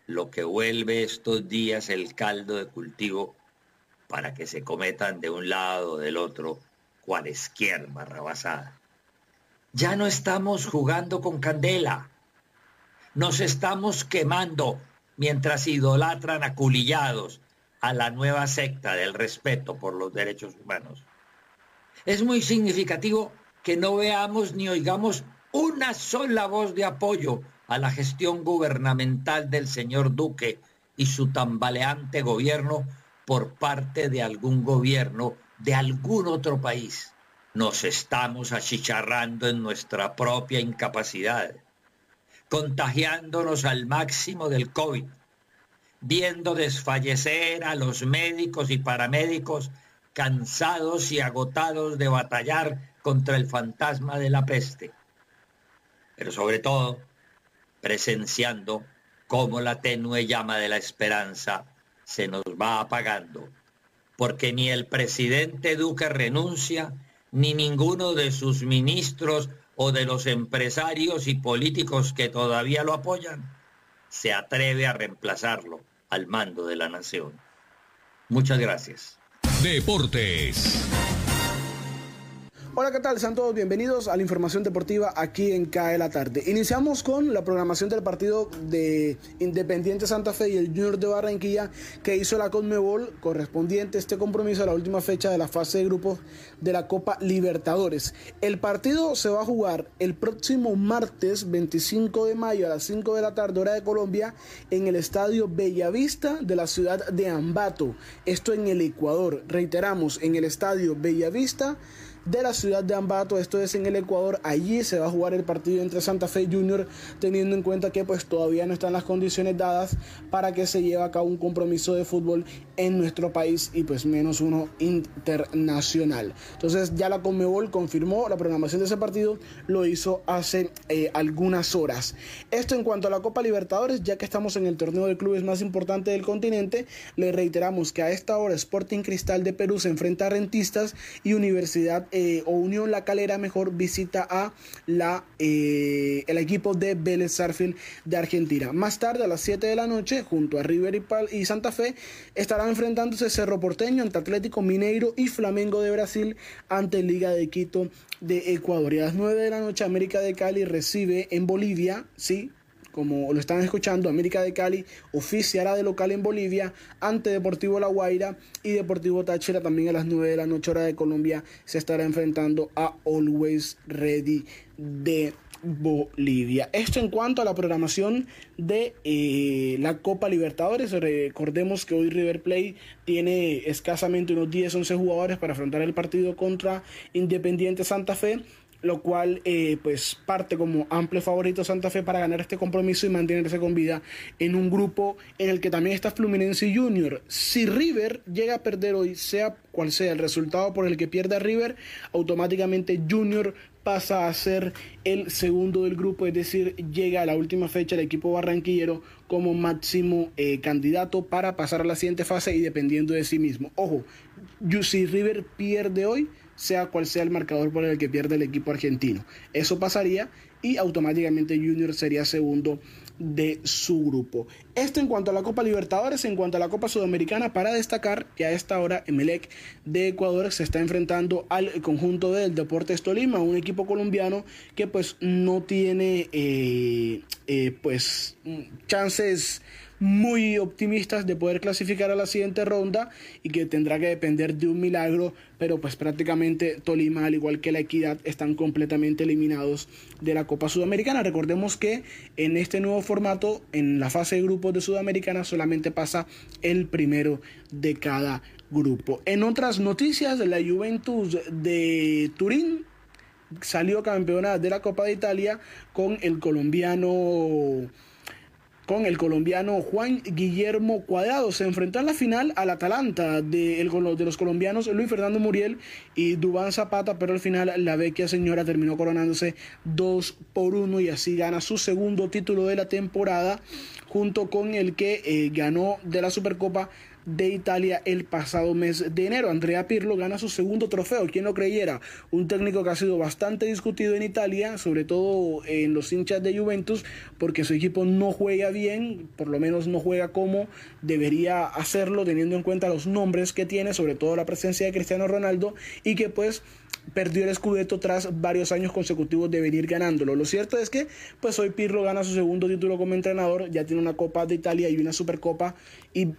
S19: lo que vuelve estos días el caldo de cultivo para que se cometan de un lado o del otro cualesquier barrabasada. Ya no estamos jugando con candela, nos estamos quemando mientras idolatran aculillados a la nueva secta del respeto por los derechos humanos. Es muy significativo que no veamos ni oigamos una sola voz de apoyo a la gestión gubernamental del señor Duque y su tambaleante gobierno por parte de algún gobierno de algún otro país. Nos estamos achicharrando en nuestra propia incapacidad, contagiándonos al máximo del COVID viendo desfallecer a los médicos y paramédicos cansados y agotados de batallar contra el fantasma de la peste. Pero sobre todo, presenciando cómo la tenue llama de la esperanza se nos va apagando, porque ni el presidente Duque renuncia, ni ninguno de sus ministros o de los empresarios y políticos que todavía lo apoyan se atreve a reemplazarlo al mando de la nación. Muchas gracias.
S2: Deportes.
S20: Hola, ¿qué tal? Sean todos bienvenidos a la información deportiva aquí en CAE la tarde. Iniciamos con la programación del partido de Independiente Santa Fe y el Junior de Barranquilla que hizo la Conmebol correspondiente a este compromiso a la última fecha de la fase de grupos de la Copa Libertadores. El partido se va a jugar el próximo martes 25 de mayo a las 5 de la tarde hora de Colombia en el estadio Bellavista de la ciudad de Ambato. Esto en el Ecuador. Reiteramos, en el estadio Bellavista de la ciudad de Ambato, esto es en el Ecuador. Allí se va a jugar el partido entre Santa Fe Junior, teniendo en cuenta que pues todavía no están las condiciones dadas para que se lleve a cabo un compromiso de fútbol en nuestro país y pues menos uno internacional. Entonces ya la Conmebol confirmó la programación de ese partido, lo hizo hace eh, algunas horas. Esto en cuanto a la Copa Libertadores, ya que estamos en el torneo de clubes más importante del continente, le reiteramos que a esta hora Sporting Cristal de Perú se enfrenta a Rentistas y Universidad eh, o Unión La Calera mejor visita a la, eh, el equipo de Vélez Sarfield de Argentina. Más tarde a las 7 de la noche, junto a River y, y Santa Fe, estarán enfrentándose Cerro Porteño ante Atlético Mineiro y Flamengo de Brasil ante Liga de Quito de Ecuador. Y a las 9 de la noche América de Cali recibe en Bolivia, sí, como lo están escuchando, América de Cali oficiará de local en Bolivia ante Deportivo La Guaira y Deportivo Táchira también a las 9 de la noche hora de Colombia se estará enfrentando a Always Ready de Bolivia. Esto en cuanto a la programación de eh, la Copa Libertadores. Recordemos que hoy River Plate tiene escasamente unos 10-11 jugadores para afrontar el partido contra Independiente Santa Fe lo cual eh, pues parte como amplio favorito Santa Fe para ganar este compromiso y mantenerse con vida en un grupo en el que también está Fluminense Junior. Si River llega a perder hoy, sea cual sea el resultado por el que pierda River, automáticamente Junior pasa a ser el segundo del grupo, es decir, llega a la última fecha el equipo barranquillero como máximo eh, candidato para pasar a la siguiente fase y dependiendo de sí mismo. Ojo, si River pierde hoy, sea cual sea el marcador por el que pierde el equipo argentino. Eso pasaría y automáticamente Junior sería segundo de su grupo. Esto en cuanto a la Copa Libertadores, en cuanto a la Copa Sudamericana, para destacar que a esta hora Emelec de Ecuador se está enfrentando al conjunto del Deportes Tolima, un equipo colombiano que pues no tiene eh, eh, pues chances muy optimistas de poder clasificar a la siguiente ronda y que tendrá que depender de un milagro, pero pues prácticamente Tolima, al igual que la Equidad, están completamente eliminados de la Copa Sudamericana. Recordemos que en este nuevo formato, en la fase de grupos de Sudamericana, solamente pasa el primero de cada grupo. En otras noticias, la Juventus de Turín salió campeona de la Copa de Italia con el colombiano con el colombiano Juan Guillermo Cuadrado. Se enfrentó en la final al Atalanta de, de los colombianos Luis Fernando Muriel y Dubán Zapata, pero al final la vecchia señora terminó coronándose 2 por 1 y así gana su segundo título de la temporada junto con el que eh, ganó de la Supercopa de Italia el pasado mes de enero. Andrea Pirlo gana su segundo trofeo, quien lo creyera, un técnico que ha sido bastante discutido en Italia, sobre todo en los hinchas de Juventus, porque su equipo no juega bien, por lo menos no juega como debería hacerlo, teniendo en cuenta los nombres que tiene, sobre todo la presencia de Cristiano Ronaldo, y que pues perdió el Scudetto tras varios años consecutivos de venir ganándolo. Lo cierto es que pues hoy Pirlo gana su segundo título como entrenador, ya tiene una Copa de Italia y una Supercopa y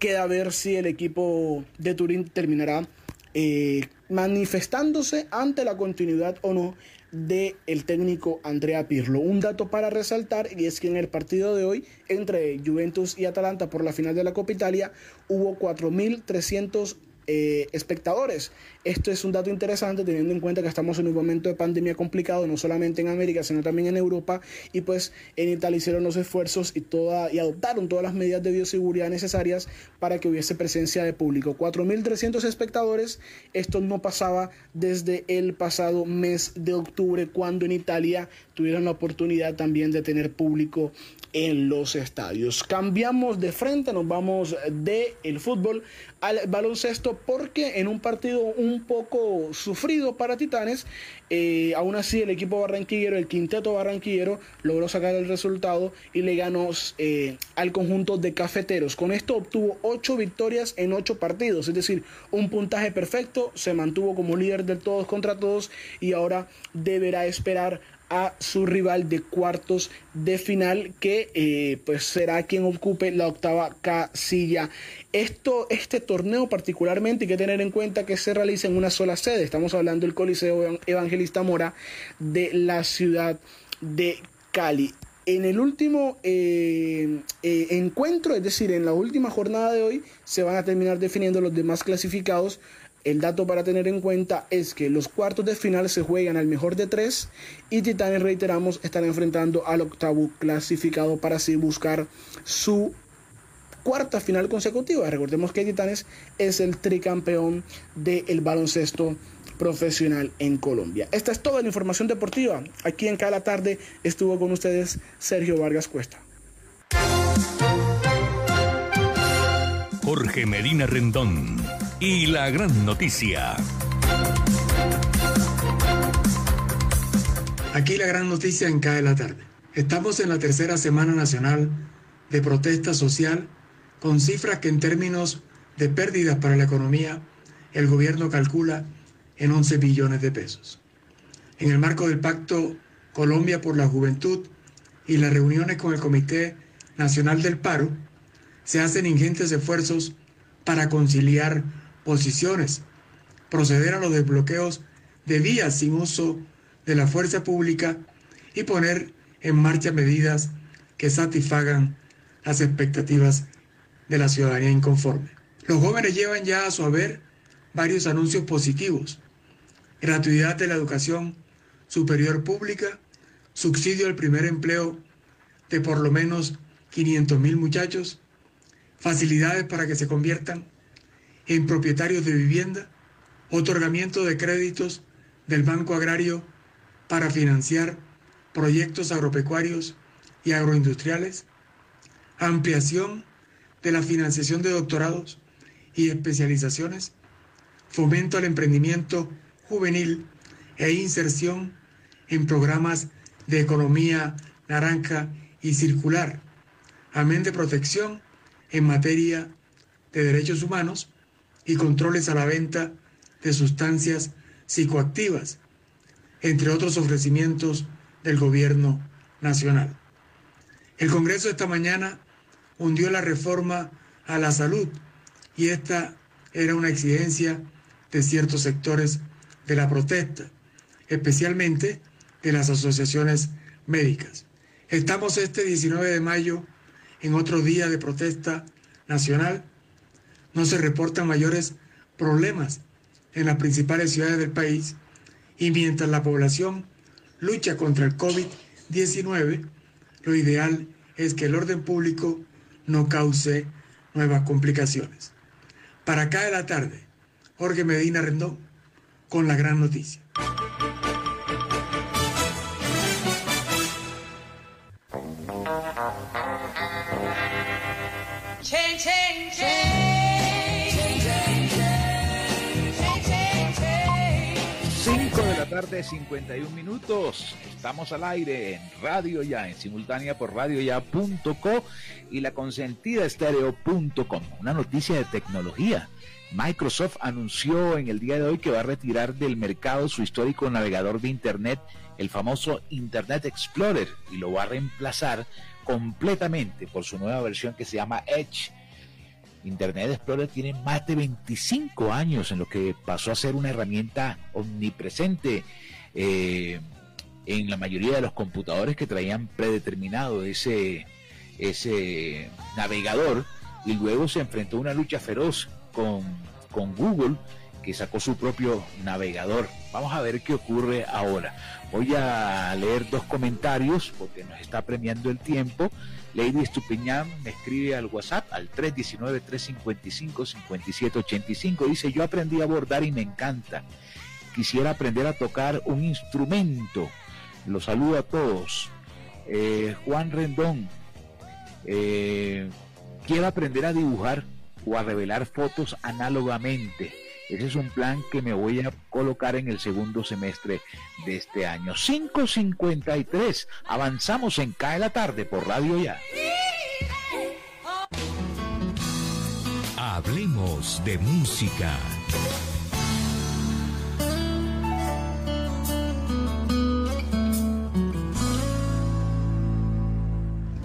S20: Queda ver si el equipo de Turín terminará eh, manifestándose ante la continuidad o no del el técnico Andrea Pirlo. Un dato para resaltar y es que en el partido de hoy entre Juventus y Atalanta por la final de la Copa Italia hubo 4.300 eh, espectadores. Esto es un dato interesante teniendo en cuenta que estamos en un momento de pandemia complicado, no solamente en América, sino también en Europa. Y pues en Italia hicieron los esfuerzos y, toda, y adoptaron todas las medidas de bioseguridad necesarias para que hubiese presencia de público. 4.300 espectadores. Esto no pasaba desde el pasado mes de octubre, cuando en Italia tuvieron la oportunidad también de tener público en los estadios. Cambiamos de frente, nos vamos de el fútbol al baloncesto porque en un partido un poco sufrido para Titanes, eh, aún así el equipo barranquillero, el quinteto barranquillero, logró sacar el resultado y le ganó eh, al conjunto de cafeteros. Con esto obtuvo 8 victorias en 8 partidos, es decir, un puntaje perfecto, se mantuvo como líder del todos contra todos y ahora deberá esperar a su rival de cuartos de final que eh, pues será quien ocupe la octava casilla. Esto, este torneo particularmente hay que tener en cuenta que se realiza en una sola sede. Estamos hablando del Coliseo Evangelista Mora de la ciudad de Cali. En el último eh, eh, encuentro, es decir, en la última jornada de hoy, se van a terminar definiendo los demás clasificados El dato para tener en cuenta es que los cuartos de final se juegan al mejor de tres y Titanes, reiteramos, están enfrentando al octavo clasificado para así buscar su cuarta final consecutiva. Recordemos que Titanes es el tricampeón del baloncesto profesional en Colombia. Esta es toda la información deportiva. Aquí en cada tarde estuvo con ustedes Sergio Vargas Cuesta.
S2: Jorge Medina Rendón y la gran noticia.
S21: Aquí la gran noticia en CAE la tarde. Estamos en la tercera semana nacional de protesta social con cifras que en términos de pérdidas para la economía el gobierno calcula en 11 billones de pesos. En el marco del Pacto Colombia por la Juventud y las reuniones con el Comité Nacional del Paro, se hacen ingentes esfuerzos para conciliar posiciones, proceder a los desbloqueos de vías sin uso de la fuerza pública y poner en marcha medidas que satisfagan las expectativas de la ciudadanía inconforme. Los jóvenes llevan ya a su haber varios anuncios positivos. Gratuidad de la educación superior pública, subsidio al primer empleo de por lo menos 500 mil muchachos, facilidades para que se conviertan en propietarios de vivienda, otorgamiento de créditos del Banco Agrario para financiar proyectos agropecuarios y agroindustriales, ampliación de la financiación de doctorados y especializaciones, fomento al emprendimiento juvenil e inserción en programas de economía naranja y circular, amén de protección en materia de derechos humanos y controles a la venta de sustancias psicoactivas, entre otros ofrecimientos del gobierno nacional. El Congreso esta mañana hundió la reforma a la salud y esta era una exigencia de ciertos sectores de la protesta, especialmente de las asociaciones médicas. Estamos este 19 de mayo en otro día de protesta nacional. No se reportan mayores problemas en las principales ciudades del país y mientras la población lucha contra el COVID-19, lo ideal es que el orden público no cause nuevas complicaciones. Para acá de la tarde, Jorge Medina Rendón con la gran noticia.
S5: Tarde, 51 minutos. Estamos al aire en Radio Ya, en simultánea por radioya.co y la consentida estéreo.com. Una noticia de tecnología. Microsoft anunció en el día de hoy que va a retirar del mercado su histórico navegador de Internet, el famoso Internet Explorer, y lo va a reemplazar completamente por su nueva versión que se llama Edge Internet Explorer tiene más de 25 años en lo que pasó a ser una herramienta omnipresente eh, en la mayoría de los computadores que traían predeterminado ese, ese navegador y luego se enfrentó a una lucha feroz con, con Google que sacó su propio navegador. Vamos a ver qué ocurre ahora. Voy a leer dos comentarios porque nos está premiando el tiempo. Lady Estupiñán me escribe al WhatsApp al 319-355-5785. Dice, yo aprendí a bordar y me encanta. Quisiera aprender a tocar un instrumento. Los saludo a todos. Eh, Juan Rendón, eh, quiero aprender a dibujar o a revelar fotos análogamente. Ese es un plan que me voy a colocar en el segundo semestre de este año. 5.53. Avanzamos en Cae la Tarde por Radio Ya.
S2: Hablemos de música.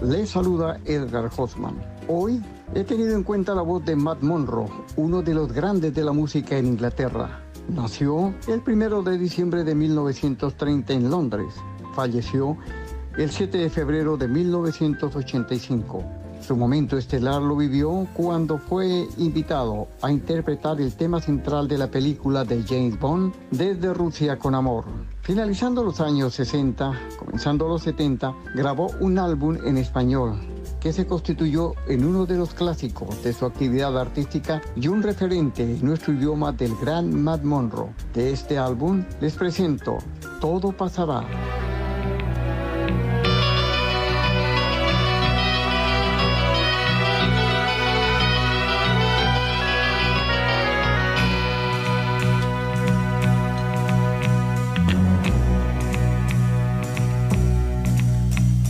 S22: Le saluda Edgar Hoffman. Hoy He tenido en cuenta la voz de Matt Monroe, uno de los grandes de la música en Inglaterra. Nació el 1 de diciembre de 1930 en Londres. Falleció el 7 de febrero de 1985. Su momento estelar lo vivió cuando fue invitado a interpretar el tema central de la película de James Bond, Desde Rusia con Amor. Finalizando los años 60, comenzando los 70, grabó un álbum en español que se constituyó en uno de los clásicos de su actividad artística y un referente en nuestro idioma del gran Matt Monroe. De este álbum les presento Todo pasará.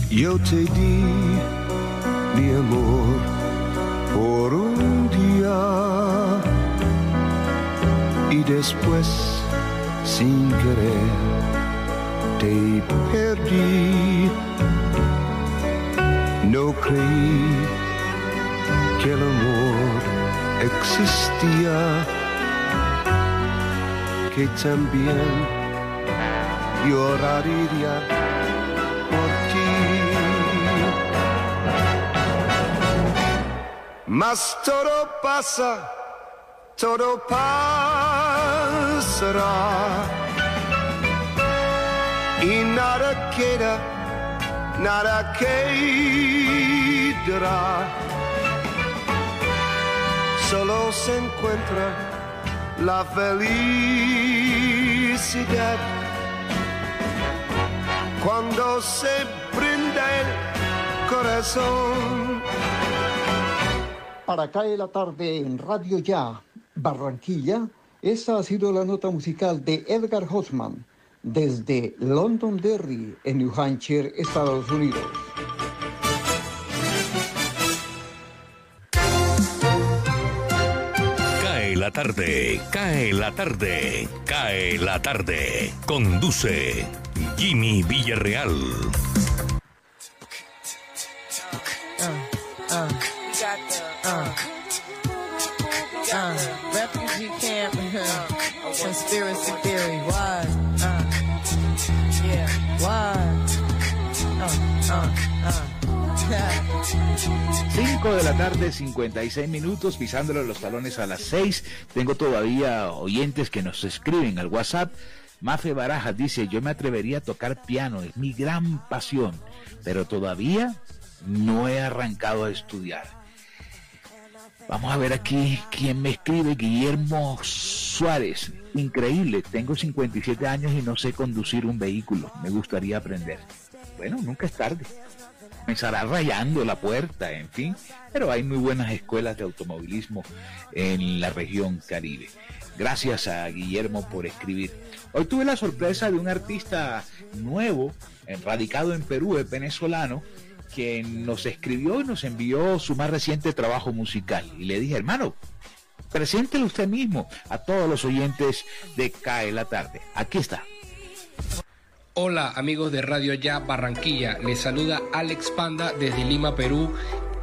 S23: Yo te di mi amor por un día y después sin querer te perdí. No creí que el amor existía, que también lloraría Mas todo pasa, todo pasará. Y nada queda, nada quedará. Solo se encuentra la felicidad cuando se brinda el corazón
S22: para cae la tarde en Radio Ya, Barranquilla, esta ha sido la nota musical de Edgar Hoffman desde Londonderry, en New Hampshire, Estados Unidos.
S2: Cae la tarde, cae la tarde, cae la tarde. Conduce Jimmy Villarreal.
S24: Conspiracy theory. Why? Uh, yeah, why? Uh,
S5: uh, 5 de la tarde, 56 minutos, pisándole los talones a las 6. Tengo todavía oyentes que nos escriben al WhatsApp. Mafe Barajas dice, yo me atrevería a tocar piano, es mi gran pasión, pero todavía no he arrancado a estudiar. Vamos a ver aquí quién me escribe, Guillermo Suárez. Increíble, tengo 57 años y no sé conducir un vehículo. Me gustaría aprender. Bueno, nunca es tarde. Comenzará rayando la puerta, en fin. Pero hay muy buenas escuelas de automovilismo en la región Caribe. Gracias a Guillermo por escribir. Hoy tuve la sorpresa de un artista nuevo, radicado en Perú, es venezolano, que nos escribió y nos envió su más reciente trabajo musical. Y le dije, hermano, preséntelo usted mismo a todos los oyentes de CAE la tarde. Aquí está.
S25: Hola amigos de Radio Ya Barranquilla, les saluda Alex Panda desde Lima, Perú.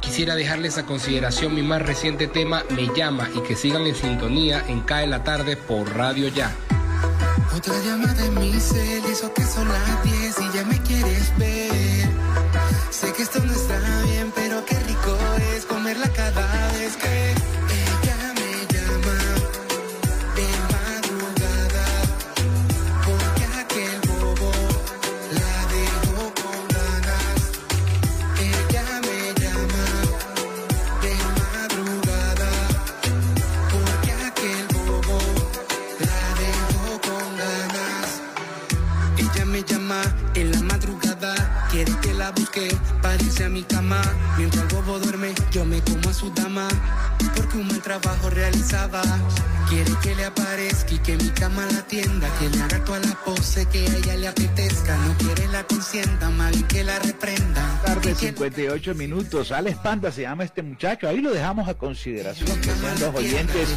S25: Quisiera dejarles a consideración mi más reciente tema Me llama y que sigan en sintonía en CAE la tarde por Radio Ya.
S24: Otra llamada en mi cel, eso que son las 10 y ya me quieres ver. Que esto no está bien, mi cama. Mientras el bobo duerme, yo me como a su dama. Porque un buen trabajo realizaba. Quiere que le aparezca y que mi cama la atienda. Que le haga toda la pose que a ella le apetezca. No quiere la consienta, mal que la reprenda.
S5: Tarde 58 minutos. Alex Panda se llama este muchacho. Ahí lo dejamos a consideración. Que sean los oyentes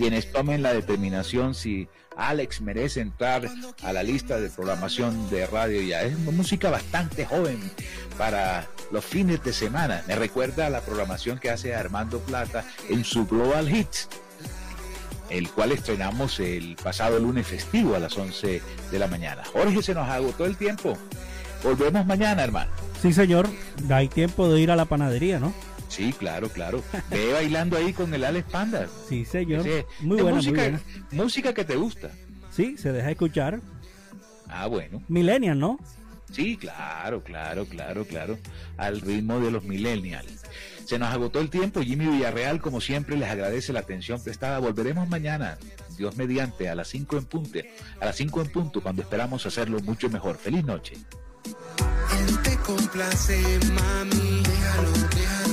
S5: quienes tomen la determinación si Alex merece entrar a la lista de programación de radio ya. Es música bastante joven para los fines de semana. Me recuerda a la programación que hace Armando Plata en su Global Hits, el cual estrenamos el pasado lunes festivo a las 11 de la mañana. Jorge, se nos agotó el tiempo. Volvemos mañana, hermano.
S13: Sí, señor. Hay tiempo de ir a la panadería, ¿no?
S5: Sí, claro, claro. Ve bailando ahí con el Alex Panda.
S13: Sí, señor.
S5: Ese-
S13: muy buena,
S5: música,
S13: muy buena.
S5: música que te gusta.
S13: Sí, se deja escuchar.
S5: Ah, bueno.
S13: Millennial, ¿no?
S5: Sí, claro, claro, claro, claro. Al ritmo de los millennials. Se nos agotó el tiempo. Jimmy Villarreal, como siempre, les agradece la atención prestada. Volveremos mañana, Dios mediante, a las 5 en punto, a las 5 en punto, cuando esperamos hacerlo mucho mejor. Feliz noche.
S24: Él te complace, mami. Déjalo, déjalo